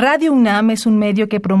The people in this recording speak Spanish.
Radio UNAM es un medio que promueve